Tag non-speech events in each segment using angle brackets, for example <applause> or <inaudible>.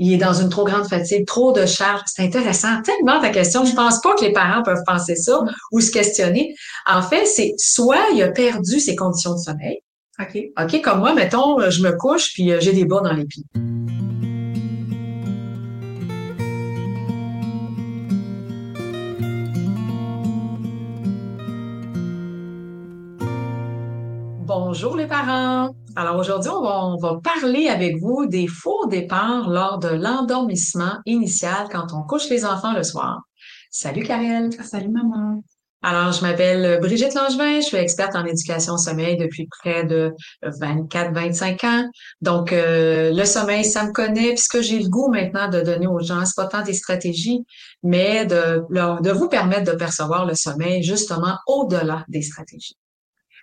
il est dans une trop grande fatigue, trop de charge. C'est intéressant, tellement ta question. Je pense pas que les parents peuvent penser ça ou se questionner. En fait, c'est soit il a perdu ses conditions de sommeil. OK. OK, comme moi, mettons, je me couche puis euh, j'ai des bas dans les pieds. Bonjour les parents. Alors aujourd'hui, on va, parler avec vous des faux départs lors de l'endormissement initial quand on couche les enfants le soir. Salut Karel. Salut maman. Alors, je m'appelle Brigitte Langevin, je suis experte en éducation sommeil depuis près de 24-25 ans. Donc, euh, le sommeil, ça me connaît. Puis ce que j'ai le goût maintenant de donner aux gens, c'est pas tant des stratégies, mais de, de vous permettre de percevoir le sommeil justement au-delà des stratégies.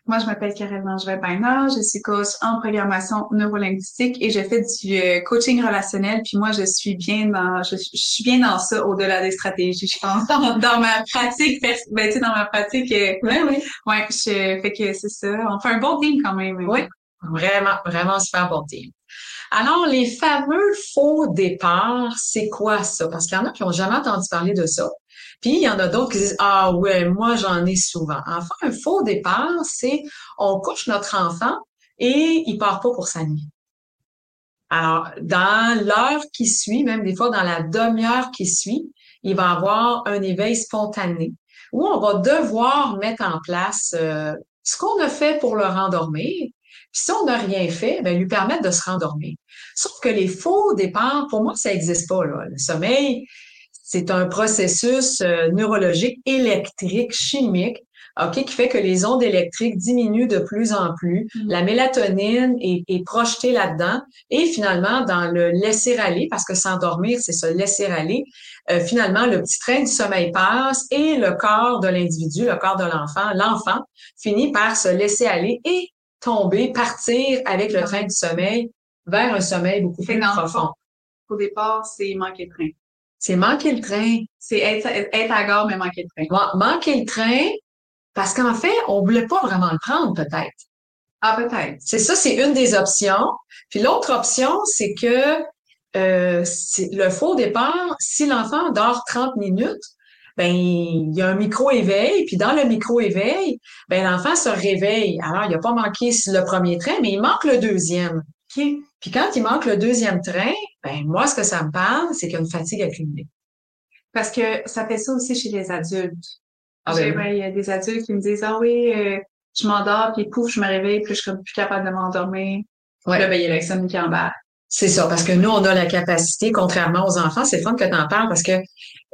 Moi, je m'appelle Karel Langevin-Bainard, je suis coach en programmation neurolinguistique et je fais du euh, coaching relationnel. Puis moi, je suis bien dans, je, suis bien dans ça au-delà des stratégies, je pense. Dans, ma pratique, ben, tu sais, dans ma pratique, euh, oui, oui. Ouais, je fait que c'est ça. On fait un bon team quand même. Oui, vraiment, vraiment super bon team. Alors, les fameux faux départs, c'est quoi ça? Parce qu'il y en a qui n'ont jamais entendu parler de ça. Puis il y en a d'autres qui disent Ah ouais, moi j'en ai souvent. Enfin, un faux départ, c'est on couche notre enfant et il part pas pour sa nuit. Alors, dans l'heure qui suit, même des fois dans la demi-heure qui suit, il va avoir un éveil spontané où on va devoir mettre en place euh, ce qu'on a fait pour le rendormir. Puis si on n'a rien fait, ben, lui permettre de se rendormir. Sauf que les faux départs, pour moi, ça n'existe pas. Là. Le sommeil, c'est un processus euh, neurologique, électrique, chimique, OK, qui fait que les ondes électriques diminuent de plus en plus. Mm. La mélatonine est, projetée là-dedans. Et finalement, dans le laisser aller, parce que s'endormir, c'est se laisser aller, euh, finalement, le petit train du sommeil passe et le corps de l'individu, le corps de l'enfant, l'enfant, finit par se laisser aller et tomber, partir avec le train du sommeil vers un sommeil beaucoup plus profond. Au départ, c'est manquer de train. C'est manquer le train. C'est être, être à gare, mais manquer le train. manquer le train, parce qu'en fait, on voulait pas vraiment le prendre, peut-être. Ah, peut-être. C'est ça, c'est une des options. Puis l'autre option, c'est que euh, le faux départ, si l'enfant dort 30 minutes, ben il y a un micro-éveil, puis dans le micro-éveil, ben l'enfant se réveille. Alors, il n'a pas manqué le premier train, mais il manque le deuxième. Puis quand il manque le deuxième train, ben moi, ce que ça me parle, c'est qu'il y a une fatigue accumulée. Parce que ça fait ça aussi chez les adultes. Ah ben il y a des adultes qui me disent Ah oui, euh, je m'endors, puis pouf, je me réveille, puis je suis plus capable de m'endormir. Ouais. Là, ben, il y a l'insomnie qui embarque. C'est ça, parce que nous, on a la capacité, contrairement aux enfants, c'est fun que tu en parles parce que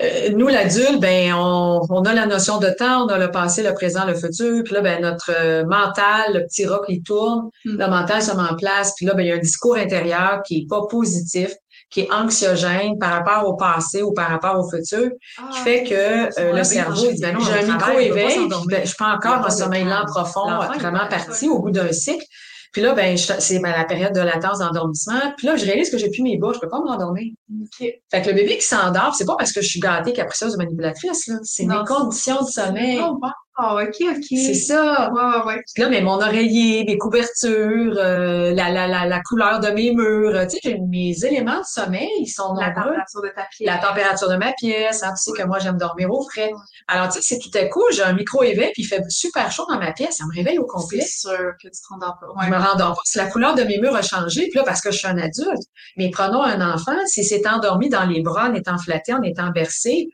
euh, nous, l'adulte, ben, on, on, a la notion de temps, on a le passé, le présent, le futur, puis là, ben, notre euh, mental, le petit rock, il tourne, mm. le mental se met en place, puis là, ben, il y a un discours intérieur qui est pas positif, qui est anxiogène par rapport au passé ou par rapport au futur, qui ah, fait que euh, le cerveau, il dit, ben non, j'ai un micro-éveil, ben, je suis pas encore en sommeil lent profond, vraiment parti au bout d'un cycle. Puis là, ben, c'est la période de latence d'endormissement. Puis là, je réalise que j'ai plus mes bas, je peux pas m'endormir. Okay. Fait que le bébé qui s'endort, c'est pas parce que je suis gâtée, capricieuse ou manipulatrice, là. C'est mes conditions de sommeil. Ah, OK, OK. C'est ça. Ouais, ouais, Là, mais mon oreiller, mes couvertures, euh, la, la, la, la, couleur de mes murs, tu sais, mes éléments de sommeil, ils sont La température de ta pièce. La température de ma pièce, hein, tu sais que moi, j'aime dormir au frais. Alors, tu sais, c'est tout à coup, j'ai un micro-éveil, puis il fait super chaud dans ma pièce, ça me réveille au complet. C'est sûr que tu te rendors pas. Je me rendors pas. Si la couleur de mes murs a changé, puis là, parce que je suis un adulte. Mais prenons un enfant, s'il s'est endormi dans les bras en étant flatté, en étant bercé,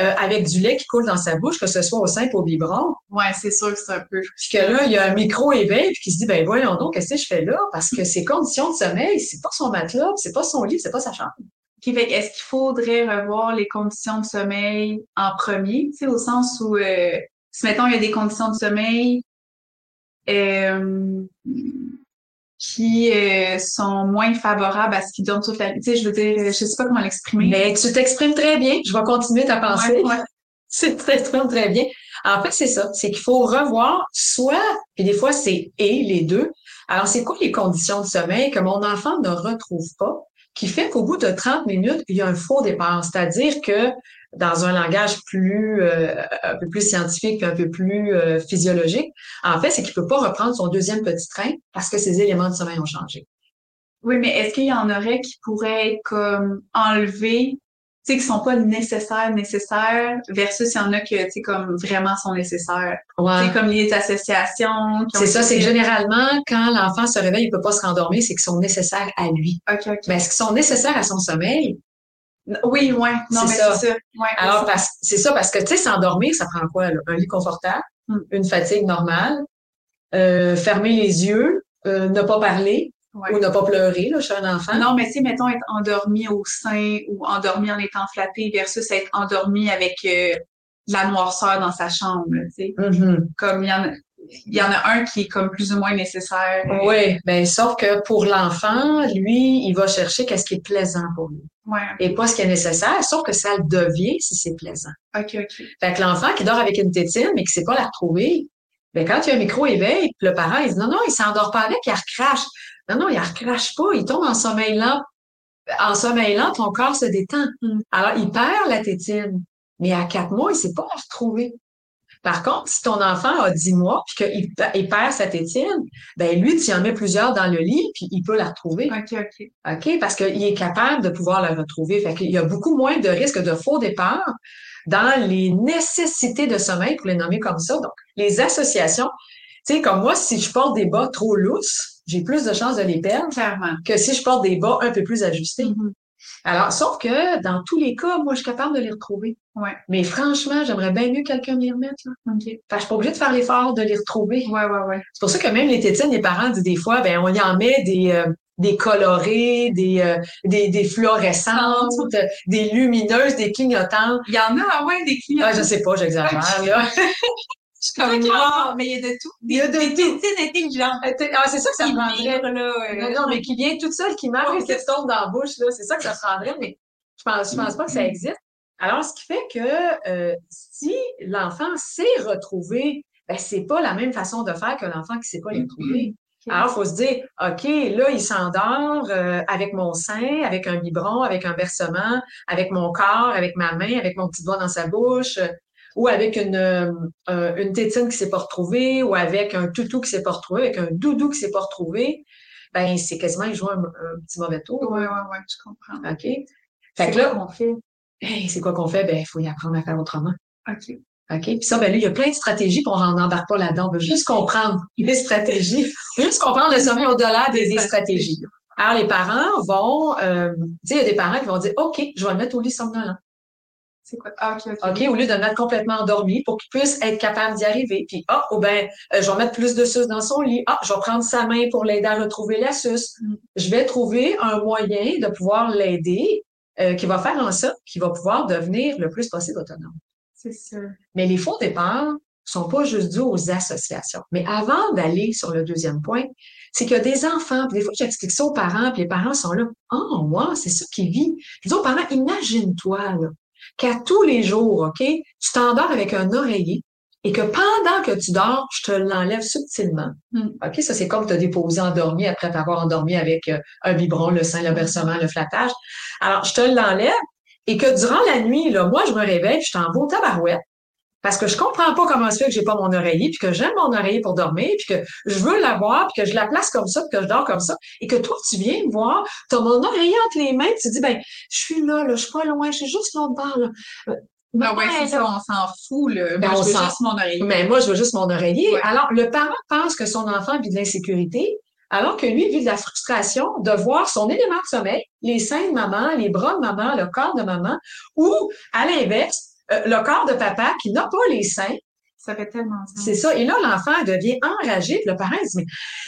euh, avec du lait qui coule dans sa bouche, que ce soit au sein ou au biberon. Ouais, c'est sûr que c'est un peu. Puis que là, il y a un micro-éveil, puis qui se dit, ben voyons donc, qu'est-ce que je fais là? Parce que ses conditions de sommeil, c'est pas son matelas, c'est pas son lit, c'est pas sa chambre. Est-ce qu'il faudrait revoir les conditions de sommeil en premier, tu sais, au sens où, euh, si mettons, il y a des conditions de sommeil, euh, qui euh, sont moins favorables à ce qu'ils donnent toute la Tu sais, je veux dire, je sais pas comment l'exprimer. Mais tu t'exprimes très bien. Je vais continuer ta pensée. Ouais, très, <laughs> très, très bien. En fait, c'est ça. C'est qu'il faut revoir soit, et des fois, c'est et les deux. Alors, c'est quoi les conditions de sommeil que mon enfant ne retrouve pas, qui fait qu'au bout de 30 minutes, il y a un faux départ? C'est-à-dire que dans un langage plus euh, un peu plus scientifique, un peu plus euh, physiologique, en fait, c'est qu'il peut pas reprendre son deuxième petit train parce que ses éléments de sommeil ont changé. Oui, mais est-ce qu'il y en aurait qui pourraient comme enlevés, tu sais, qui sont pas nécessaires, nécessaires, versus il y en a que, tu sais, comme vraiment sont nécessaires? Ouais. C'est comme les associations. C'est ça, c'est que généralement, quand l'enfant se réveille, il peut pas se rendormir, c'est qu'ils sont nécessaires à lui. OK, OK. Mais est-ce qu'ils sont nécessaires à son sommeil? Oui, ouais. Non, mais c'est ça. Ouais, Alors, c'est ça. parce- c'est ça, parce que, tu sais, s'endormir, ça prend quoi, là? Un lit confortable, Mm. une fatigue normale, euh, fermer les yeux, euh, ne pas parler Ouais. ou ne pas pleurer, là, chez un enfant. Non, mais tu sais, mettons être endormi au sein ou endormi en étant flatté versus être endormi avec euh, de la noirceur dans sa chambre, tu sais. Mhm. Comme il y en a, il y en a un qui est comme plus ou moins nécessaire. Oui, ben sauf que pour l'enfant, lui, il va chercher qu'est-ce qui est plaisant pour lui Ouais. et pas ce qui est nécessaire, sauf que ça le devient si c'est plaisant. OK, OK. Fait que l'enfant qui dort avec une tétine mais qui sait pas la retrouver, ben quand il y a un micro-éveil, le parent, il dit non, non, il s'endort pas avec, il recrache. Non, non, il recrache pas, il tombe en sommeil lent. En sommeil lent, ton corps se détend. Alors, il perd la tétine. Mais à quatre mois, il sait pas la retrouver. Par contre, si ton enfant a dix mois puis qu'il pe- il perd sa tétine, ben lui, tu en mets plusieurs dans le lit puis il peut la retrouver. OK, OK. OK? Parce qu'il est capable de pouvoir la retrouver. Fait qu'il y a beaucoup moins de risques de faux départ dans les nécessités de sommeil, pour les nommer comme ça. Donc, les associations, tu sais, comme moi, si je porte des bas trop lousses, j'ai plus de chances de les perdre Clairement. que si je porte des bas un peu plus ajustés. Mhm. Alors, sauf que dans tous les cas, moi, je suis capable de les retrouver. Ouais. Mais franchement, j'aimerais bien mieux que quelqu'un me les remette. Là. OK. Fait que je suis pas obligée de faire l'effort de les retrouver. Ouais, ouais, ouais. C'est pour ça que même les tétines, les parents disent des fois, ben on y en met des euh, des colorés, des, euh, des des fluorescentes, euh, des lumineuses, des clignotantes. Il y en a, ah ouais, des clients. Ah, je sais pas, j'exagère là. <laughs> Je suis comme, ah, mais il y a de tout. Il y a de des tout. intelligentes. Ah, c'est ça que ça Qui prendrait. là. euh, Non, mais qui vient toute seule, qui marche et qui se tombe dans la bouche, là. C'est ça que ça prendrait, mais je pense, je pense pas que ça existe. Alors, ce qui fait que euh, si l'enfant sait retrouver, ben, c'est pas la même façon de faire que l'enfant qui sait pas les retrouver. Alors, il faut se dire, OK, là, il s'endort euh, avec mon sein, avec un biberon, avec un bercement, avec mon corps, avec ma main, avec mon petit doigt dans sa bouche, ou avec une, euh, une tétine qui s'est pas retrouvée, ou avec un toutou qui s'est pas retrouvé, avec un doudou qui s'est pas retrouvé. Ben, c'est quasiment, il joue un, un petit mauvais tour. Ouais, ouais, ouais, je comprends. OK? Fait C'est que là, quoi qu'on fait? hey, c'est quoi qu'on fait? Ben, il faut y apprendre à faire autrement. OK. OK? Puis ça, ben là, il y a plein de stratégies, puis on n'embarque pas là-dedans. On veut juste comprendre les stratégies. Juste comprendre le sommeil au-delà des, des stratégies. Alors, les parents vont, euh, tu sais, il y a des parents qui vont dire, OK, je vais le mettre au lit somnolent. C'est quoi? Ah, OK, OK. OK, au lieu de le mettre complètement endormi pour qu'il puisse être capable d'y arriver. Puis, ah, oh, ben, euh, je vais mettre plus de suce dans son lit. Ah, je vais prendre sa main pour l'aider à retrouver la suce. Mm. Je vais trouver un moyen de pouvoir l'aider euh, qui va faire en sorte qu'il va pouvoir devenir le plus possible autonome. C'est ça. Mais les faux départs sont pas juste dus aux associations. Mais avant d'aller sur le deuxième point, c'est qu'il y a des enfants, puis des fois j'explique ça aux parents, puis les parents sont là, « Oh, moi, c'est ça qui vit. » Je dis aux parents, imagine-toi là, qu'à tous les jours, OK, tu t'endors avec un oreiller et que pendant que tu dors, je te l'enlève subtilement. Mm. OK, ça c'est comme te déposer endormi après t'avoir endormi avec euh, un biberon, le sein, le bercement, le flattage. Alors, je te l'enlève et que durant la nuit, là, moi, je me réveille, je suis en beau tabarouette parce que je comprends pas comment se fait que j'ai pas mon oreiller, puis que j'aime mon oreiller pour dormir, puis que je veux l'avoir, puis que je la place comme ça, puis que je dors comme ça, et que toi, tu viens me voir, tu as mon oreiller entre les mains, tu dis, ben, je suis là, là, je suis pas loin, je suis juste l'autre bord, là. Ah ouais, c'est ça, on s'en fout, là. Ben, Moi, on je veux juste mon oreiller. Mais moi, je veux juste mon oreiller. Ouais. Alors, le parent pense que son enfant vit de l'insécurité, alors que lui vit de la frustration de voir son élément de sommeil, les seins de maman, les bras de maman, le corps de maman, ou, à l'inverse, euh, le corps de papa qui n'a pas les seins. Ça fait tellement sens. C'est ça. Et là, l'enfant devient enragé. Puis le parent il dit, mais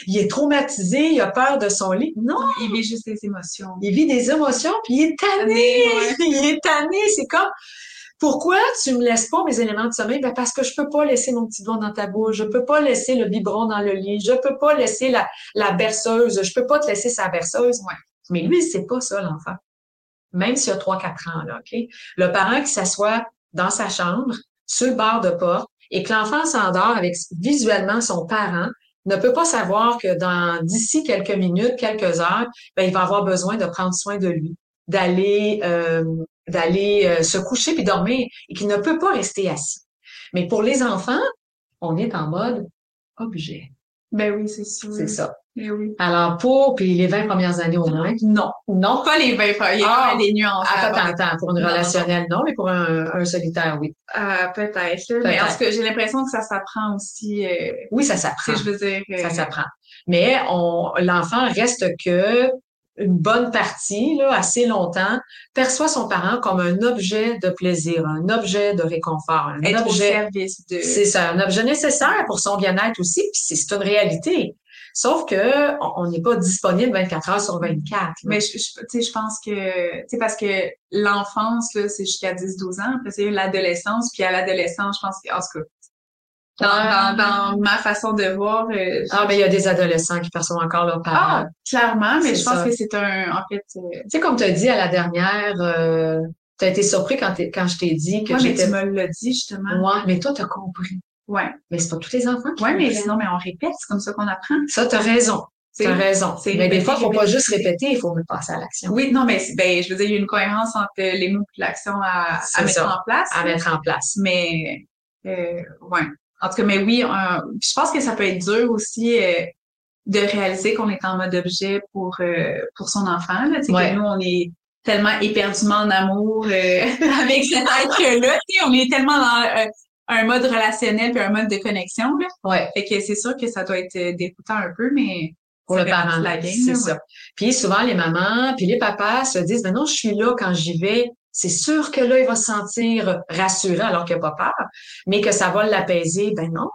il est traumatisé, il a peur de son lit. Non, Il vit juste des émotions. il vit des émotions, puis il est tanné. Ouais. <laughs> Il est tanné. C'est comme, pourquoi tu me laisses pas mes éléments de sommeil? Ben parce que je peux pas laisser mon petit doigt dans ta bouche, je peux pas laisser le biberon dans le lit, je peux pas laisser la, la berceuse, je peux pas te laisser sa berceuse. Ouais. Mais lui, c'est pas ça, l'enfant. Même s'il a 3-4 ans, là, OK? Le parent qui s'assoit dans sa chambre, sur le bord de porte, et que l'enfant s'endort avec visuellement son parent, ne peut pas savoir que dans d'ici quelques minutes, quelques heures, ben, il va avoir besoin de prendre soin de lui, d'aller euh, d'aller euh, se coucher puis dormir, et qu'il ne peut pas rester assis. Mais pour les enfants, on est en mode objet. Ben oui, c'est sûr. C'est ça. Eh oui. Alors, pour, puis les 20 premières années au moins. Non. Non. Pas les 20 fois. Il y a Ah. des nuances. Attends, avant. attends, attends. Pour une Non, relationnelle, non, mais pour un, un solitaire, oui. Euh, peut-être. là. Mais en tout cas, j'ai l'impression que ça s'apprend aussi. Euh, Oui, ça s'apprend. sais, je veux dire. euh, Ça s'apprend. Mais on, l'enfant reste que une bonne partie, là, assez longtemps, perçoit son parent comme un objet de plaisir, un objet de réconfort, un être au objet, service de. c'est ça, un objet nécessaire pour son bien-être aussi, puis c'est une réalité. Sauf que on- n'est pas disponible 24 heures sur 24. là. Mais je, je, tu sais, je pense que, tu sais, parce que l'enfance, là, c'est jusqu'à 10-12 ans. Après, c'est l'adolescence. Puis à l'adolescence, je pense que, en tout cas, dans, dans, dans ma façon de voir, euh, Ah, mais il y a des adolescents qui perçoivent encore leur parent. ah, clairement, mais je pense ça. que c'est un, en fait, euh, Tu sais, comme tu as dit à la dernière, euh, tu as été surpris quand, quand je t'ai dit que ouais, mais j'étais... tu me l'as dit, justement. Ouais, mais toi, tu as compris. Ouais. Mais c'est pas tous les enfants qui Ouais, mais sinon, mais on répète, c'est comme ça qu'on apprend. Ça, tu as raison. Tu C'est- as raison. Mais des fois, il faut pas juste répéter. il faut passer à l'action. Oui, non, mais ben, je veux dire, il y a une cohérence entre les mots et l'action à, mettre ça. en place. À mettre en place. Mais, euh, ouais. En tout cas, mais oui, je pense que ça peut être dur aussi euh, de réaliser qu'on est en mode objet pour euh, pour son enfant. Là, Ouais. que nous, on est tellement éperdument en amour euh, <laughs> avec cet être-là. On est tellement dans euh, un mode relationnel puis un mode de connexion. Là. Ouais. Fait que c'est sûr que ça doit être euh, déroutant un peu, mais Pour le parent. C'est ça. Puis souvent, les mamans, puis les papas se disent, ben non, je suis là quand j'y vais. C'est sûr que là, il va se sentir rassuré alors qu'il n'a pas peur, mais que ça va l'apaiser. Ben non.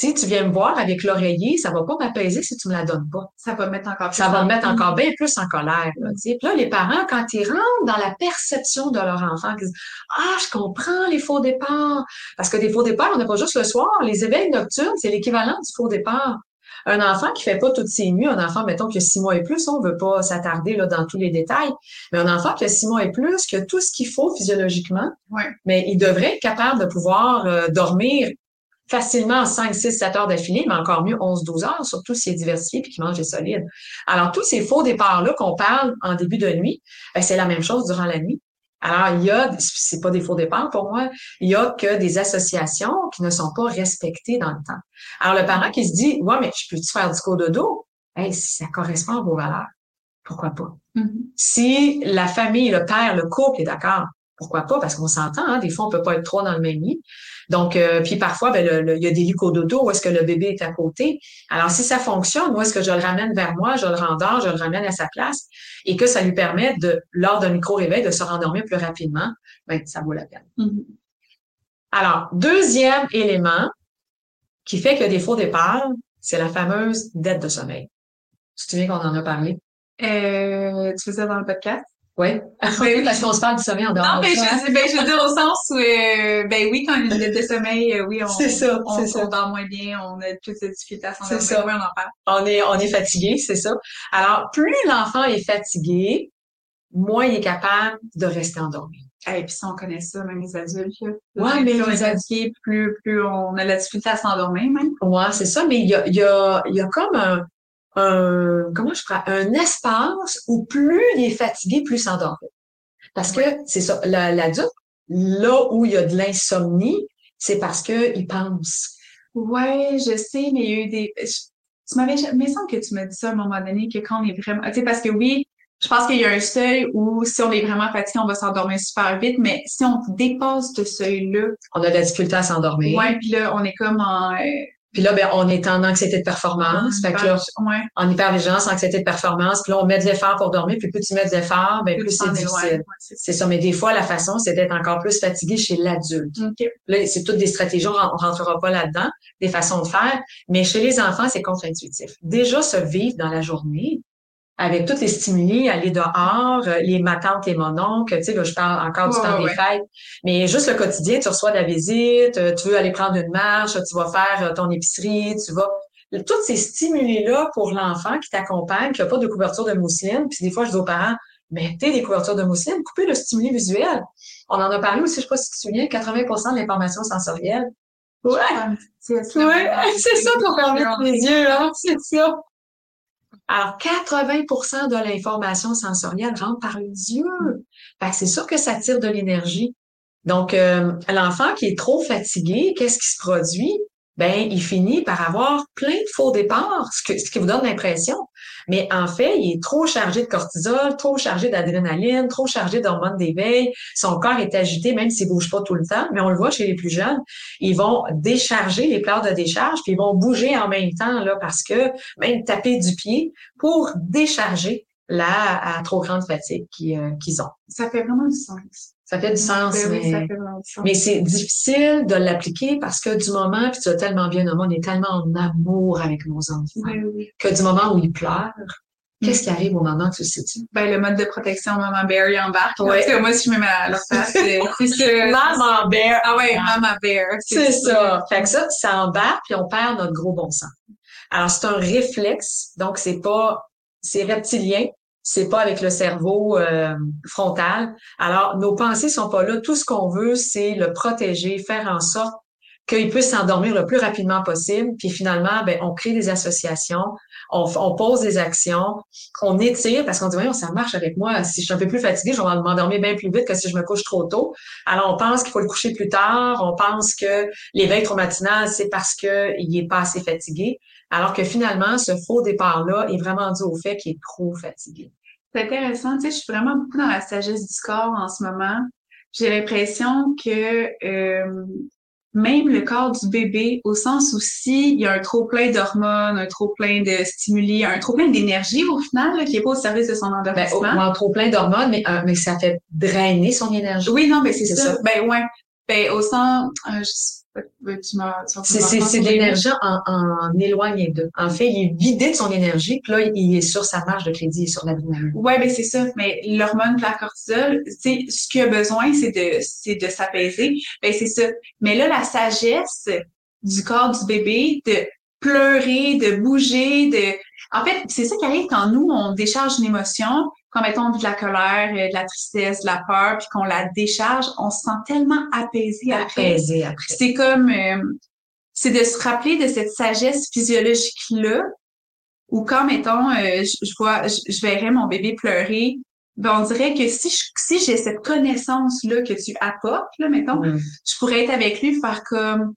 Si tu viens me voir avec l'oreiller, ça va pas m'apaiser si tu me la donnes pas. Ça va mettre encore plus Ça va me mettre encore bien plus en colère. Là. Puis là, les parents, quand ils rentrent dans la perception de leur enfant, ils disent Ah, je comprends les faux départs. Parce que des faux départs, on n'a pas juste le soir. Les éveils nocturnes, c'est l'équivalent du faux départ. Un enfant qui fait pas toutes ses nuits, un enfant, mettons, qui a six mois et plus, on veut pas s'attarder là dans tous les détails, mais un enfant qui a six mois et plus, qui a tout ce qu'il faut physiologiquement, Ouais. mais il devrait être capable de pouvoir euh, dormir facilement 5, 6, 7 heures d'affilée, mais encore mieux 11, 12 heures, surtout s'il est diversifié puis qu'il mange des solides. Alors, tous ces faux départs-là qu'on parle en début de nuit, ben, c'est la même chose durant la nuit. Alors, il y a, c'est pas des faux départs pour moi, il y a que des associations qui ne sont pas respectées dans le temps. Alors, le parent qui se dit, ouais, mais je peux-tu faire du cododo? Hey, si ça correspond à vos valeurs, pourquoi pas? Mhm. Si la famille, le père, le couple est d'accord, pourquoi pas? Parce qu'on s'entend, hein, des fois, on peut pas être trois dans le même lit. Donc, euh, puis parfois, ben, le- le- il y a des lits cododo où est-ce que le bébé est à côté. Alors, si ça fonctionne, où est-ce que je le ramène vers moi, je le rendors, je le ramène à sa place et que ça lui permet de, lors d'un micro-réveil, de se rendormir plus rapidement, ben, ça vaut la peine. Mhm. Alors, deuxième élément qui fait qu'il y a des faux départs, c'est la fameuse dette de sommeil. Tu te souviens qu'on en a parlé? Euh, tu faisais dans le podcast? <laughs> Oui. oui. Parce qu'on se parle du sommeil en dehors Non, mais ça, hein? je, ben, je veux dire au sens où, euh, ben oui, quand il y a de sommeil, euh, oui, on, C'est ça, on, dort moins bien, on a plus de difficultés à s'endormir. C'est ça. Oui, on en parle. on est, on est fatigué, c'est ça. Alors, plus l'enfant est fatigué, moins il est capable de rester endormi. Et puis ça, on connaît ça, même les adultes. là. Ouais, mais plus les adultes- plus, plus on a de la difficulté à s'endormir, même. Ouais, c'est ça, mais il y a, il y a, il y a comme un, un, comment je pourrais, un espace où plus il est fatigué, plus il s'endort. Parce que c'est ça, la- l'adulte, là où il y a de l'insomnie, c'est parce que il pense. Ouais, je sais, mais il y a eu des. Tu m'avais, mais il me semble que tu m'as dit ça à un moment donné, que quand on est vraiment. Tu sais, parce que oui, je pense qu'il y a un seuil où si on est vraiment fatigué, on va s'endormir super vite, mais si on dépasse ce seuil-là, On a de la difficulté à s'endormir. ouais, puis là, on est comme en. Puis là, ben, on est en anxiété de performance. Fait que là, ouais, en hypervigilance, anxiété de performance. Puis là, on met de l'effort pour dormir. Puis plus tu mets de l'effort, ben, plus c'est difficile. Ouais, c'est ça. Mais des fois, la façon, c'est d'être encore plus fatigué chez l'adulte. OK. Là, c'est toutes des stratégies, on on rentrera pas là-dedans, des façons de faire. Mais chez les enfants, c'est contre-intuitif. Déjà, se vivre dans la journée, avec tous les stimuli, aller dehors, euh, les matantes, les mononcles, tu sais, là, je parle encore du Ouais, temps ouais, des fêtes. Mais juste le quotidien, tu reçois de la visite, euh, tu veux aller prendre une marche, tu vas faire euh, ton épicerie, tu vas... Tous ces stimuli-là pour l'enfant qui t'accompagne, qui n'a pas de couverture de mousseline, puis des fois, je dis aux parents, mettez des couvertures de mousseline, coupez le stimuli visuel. On en a parlé aussi, je sais pas si tu te souviens, 80% de l'information sensorielle. Ouais. C'est ça. Ouais, <laughs> c'est ça pour permettre les yeux, hein, c'est ça. Alors, 80% de l'information sensorielle rentre par les yeux. C'est sûr que ça tire de l'énergie. Donc, euh, l'enfant qui est trop fatigué, qu'est-ce qui se produit? ben il finit par avoir plein de faux départs, ce, ce qui vous donne l'impression. Mais en fait, il est trop chargé de cortisol, trop chargé d'adrénaline, trop chargé d'hormones d'éveil. Son corps est agité, même s'il bouge pas tout le temps. Mais on le voit chez les plus jeunes, ils vont décharger les pleurs de décharge, puis ils vont bouger en même temps là, parce que même taper du pied pour décharger la trop grande fatigue euh, qu'ils ont. Ça fait vraiment du sens. Ça fait du sens, mais, mais c'est difficile de l'appliquer parce que du moment, puis tu as tellement bien nommé, on est tellement en amour avec nos enfants, que du moment où ils pleurent, Qu'est-ce qui arrive au moment que tu sais situes? Ben, le mode de protection Maman Bear, il embarque. Ouais. Parce que moi, si je me mets à leur face, <laughs> c'est. Maman Bear. Ah ouais, Maman Bear. C'est ça. Fait que ça, ça embarque, puis on perd notre gros bon sens. Alors, c'est un réflexe, donc c'est pas... C'est reptilien, c'est pas avec le cerveau euh, frontal. Alors, nos pensées sont pas là. Tout ce qu'on veut, c'est le protéger, faire en sorte qu'il puisse s'endormir le plus rapidement possible. Puis finalement, ben, on crée des associations, on, on pose des actions, on étire parce qu'on dit, voyons, ça marche avec moi. Si je suis un peu plus fatiguée, je vais m'endormir bien plus vite que si je me couche trop tôt. Alors, on pense qu'il faut le coucher plus tard. On pense que l'éveil trop matinal, c'est parce qu'il est pas assez fatigué. Alors que finalement, ce faux départ-là est vraiment dû au fait qu'il est trop fatigué. C'est intéressant. Tu sais, je suis vraiment beaucoup dans la sagesse du corps en ce moment. J'ai l'impression que euh, même le corps du bébé, au sens où si il y a un trop plein d'hormones, un trop plein de stimuli, un trop plein d'énergie au final, qui est pas au service de son ben, endormissement. Ben, un trop plein d'hormones, mais, euh, mais ça fait drainer son énergie. Oui, non, mais c'est ça. Ben ouais. Ben au sens, euh, c'est de l'énergie en, en éloigné d'eux. En fait, il est vidé de son énergie, puis là, il est sur sa marge de crédit, sur l'adrénaline. Ouais, ben c'est ça. Mais l'hormone de la cortisol, ce qu'il a besoin, c'est de c'est de s'apaiser. Ben c'est ça. Mais là, la sagesse du corps du bébé, de pleurer, de bouger, de en fait, c'est ça qui arrive quand nous, on décharge une émotion, quand mettons de la colère, euh, de la tristesse, de la peur, puis qu'on la décharge, on se sent tellement apaisé après. Apaisé après. C'est comme, euh, c'est de se rappeler de cette sagesse physiologique-là, où quand, mettons, euh, je, vois, je, verrais mon bébé pleurer, ben on dirait que si si j'ai cette connaissance-là que tu apportes, là, mettons, je pourrais être avec lui, faire comme,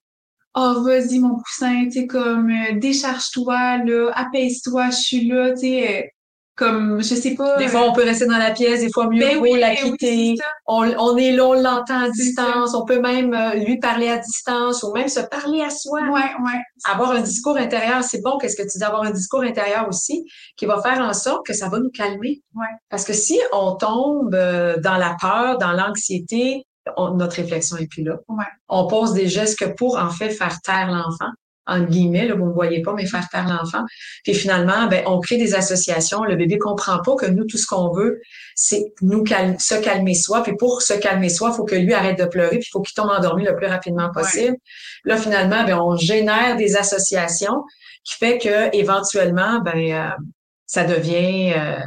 oh vas-y mon poussin, tu sais comme décharge-toi là, apaise-toi, je suis là, tu sais comme je sais pas. Des fois, on peut rester dans la pièce, des fois mieux ben oui, la ben quitter. on, on, est là, on l'entend à distance. On peut même euh, lui parler à distance ou même se parler à soi. Ouais, ouais. Avoir un discours intérieur, c'est bon. Qu'est-ce que tu dis? Avoir un discours intérieur aussi qui va faire en sorte que ça va nous calmer. Ouais. Parce que si on tombe euh, dans la peur, dans l'anxiété, notre réflexion est plus là. Ouais. On pose des gestes que pour en fait faire taire l'enfant en guillemets, là, vous ne voyez pas, mais faire taire l'enfant. Puis finalement, ben, on crée des associations. Le bébé comprend pas que nous, tout ce qu'on veut, c'est nous se calmer soi. Puis pour se calmer soi, il faut que lui arrête de pleurer, puis il faut qu'il tombe endormi le plus rapidement possible. Là, finalement, ben, on génère des associations qui fait que éventuellement, ben, euh, ça devient euh,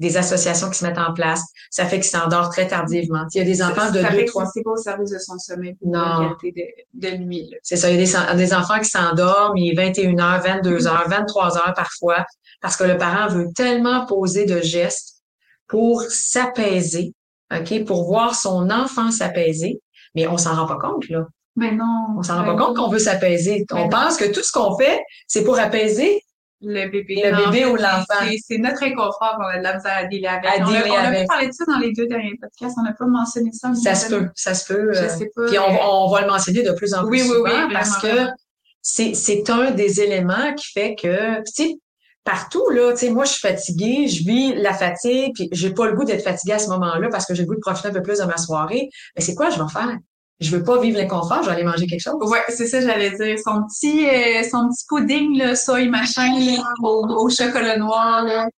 des associations qui se mettent en place. Ça fait qu'il s'endort très tardivement. Il y a des enfants de deux, trois. C'est pas au service de son sommeil non. de, de nuit. C'est ça. Il y a des, enfants qui s'endorment, il est 21h, 22h, 23h parfois, parce que le parent veut tellement poser de gestes pour s'apaiser, OK, pour voir son enfant s'apaiser, mais on s'en rend pas compte, là. Mais non. On s'en rend pas compte qu'on veut s'apaiser. On pense que tout ce qu'on fait, c'est pour apaiser le bébé. Le bébé ou l'enfant. C'est notre inconfort, on a de la misère à dealer avec. on, a, pas parlé de ça dans les deux derniers podcasts, on n'a pas mentionné ça. Ça se peut, ça se peut. Je euh, sais pas. Puis on, on, va le mentionner de plus en plus oui, souvent oui, oui, parce que c'est, c'est un des éléments qui fait que, tu sais, partout, là, tu sais, moi, je suis fatiguée, je vis la fatigue, puis j'ai pas le goût d'être fatiguée à ce moment-là parce que j'ai le goût de profiter un peu plus de ma soirée. Mais c'est quoi je vais faire? Je veux pas vivre l'inconfort, je vais aller manger quelque chose. Ouais, c'est ça, j'allais dire. Son petit, euh, son petit pudding, là, soy machin, là, <laughs> au, chocolat noir, là.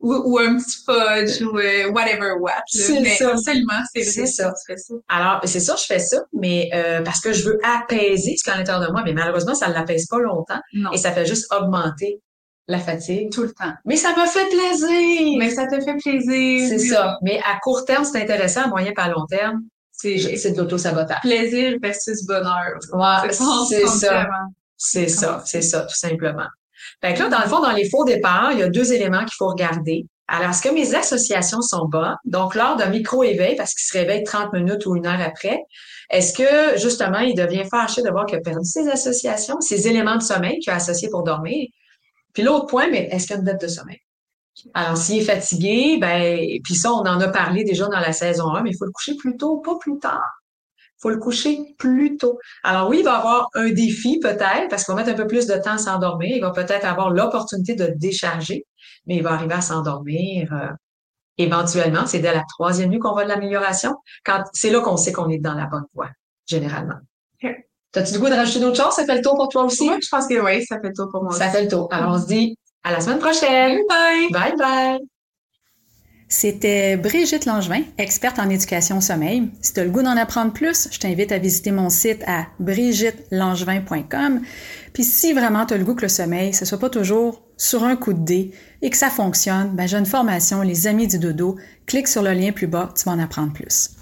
Ou, ou un petit fudge, ou euh, whatever what. C'est ça. Seulement, c'est ça. ça. Alors, c'est ça, je fais ça, mais euh, parce que je veux apaiser ce qu'il y a à l'intérieur de moi, mais malheureusement, ça ne l'apaise pas longtemps. Non. Et ça fait juste augmenter la fatigue. Tout le temps. Mais ça me fait plaisir! Mais ça te fait plaisir! C'est ça. Mais à court terme, c'est intéressant, à moyen pas à long terme, c'est de l'auto-sabotage. Plaisir versus bonheur. Ouais, c'est ça. C'est ça, c'est ça, tout simplement. Fait que là, dans le fond, dans les faux départs, il y a deux éléments qu'il faut regarder. Alors, est-ce que mes associations sont bonnes? Donc, lors d'un micro-éveil, parce qu'il se réveille 30 minutes ou une heure après, est-ce que, justement, il devient fâché de voir qu'il a perdu ses associations, ses éléments de sommeil qu'il a associés pour dormir? Puis l'autre point, mais est-ce qu'il y a une dette de sommeil? Alors, s'il est fatigué, ben, puis ça, on en a parlé déjà dans la saison 1, mais il faut le coucher plus tôt, pas plus tard. Il faut le coucher plus tôt. Alors oui, il va avoir un défi peut-être, parce qu'il va mettre un peu plus de temps à s'endormir. Il va peut-être avoir l'opportunité de décharger, mais il va arriver à s'endormir euh, éventuellement. C'est dès la troisième nuit qu'on voit de l'amélioration. Quand c'est là qu'on sait qu'on est dans la bonne voie, généralement. T'as-tu du goût de rajouter d'autres choses? Ça fait le tour pour toi aussi? Oui, je pense que oui, ça fait le tour pour moi Ça fait le tour. Alors, on se dit à la semaine prochaine. Bye! Bye bye! C'était Brigitte Langevin, experte en éducation au sommeil. Si tu as le goût d'en apprendre plus, je t'invite à visiter mon site à brigittelangevin.com. Puis si vraiment tu as le goût que le sommeil, ce soit pas toujours sur un coup de dé et que ça fonctionne, ben j'ai une formation Les Amis du Dodo. Clique sur le lien plus bas, tu vas en apprendre plus.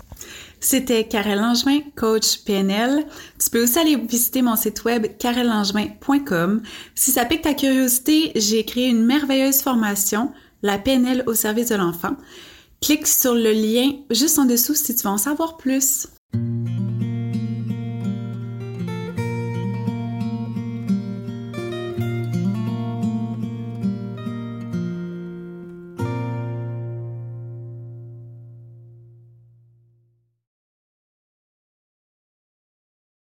C'était Karel Langevin, coach PNL. Tu peux aussi aller visiter mon site web karellangevin.com. Si ça pique ta curiosité, j'ai créé une merveilleuse formation la PNL au service de l'enfant. Clique sur le lien juste en dessous si tu veux en savoir plus.